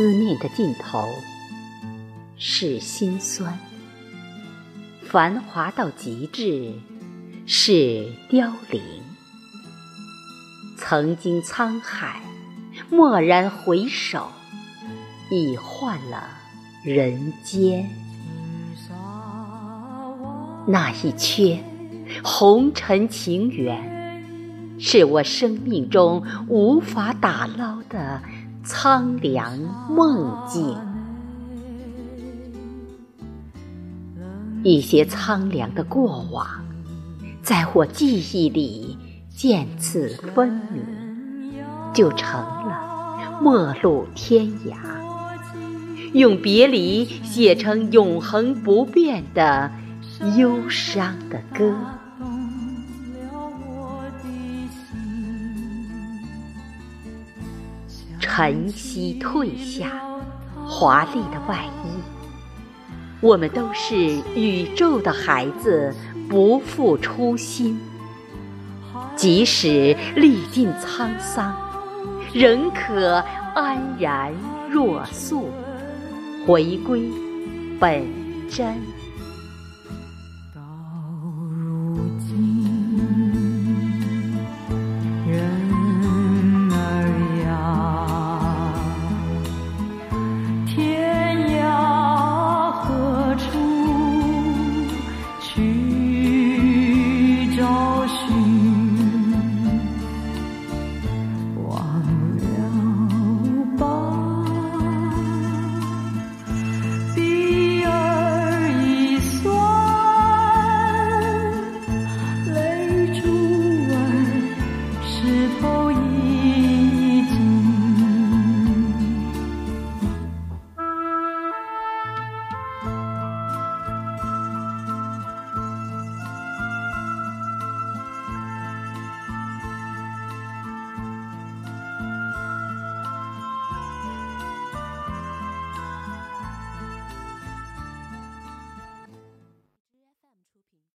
思念的尽头是心酸，繁华到极致是凋零。曾经沧海，蓦然回首，已换了人间。那一缺红尘情缘，是我生命中无法打捞的。苍凉梦境，一些苍凉的过往，在我记忆里渐次分明，就成了陌路天涯。用别离写成永恒不变的忧伤的歌。晨曦褪下，华丽的外衣。我们都是宇宙的孩子，不负初心。即使历尽沧桑，仍可安然若素，回归本真。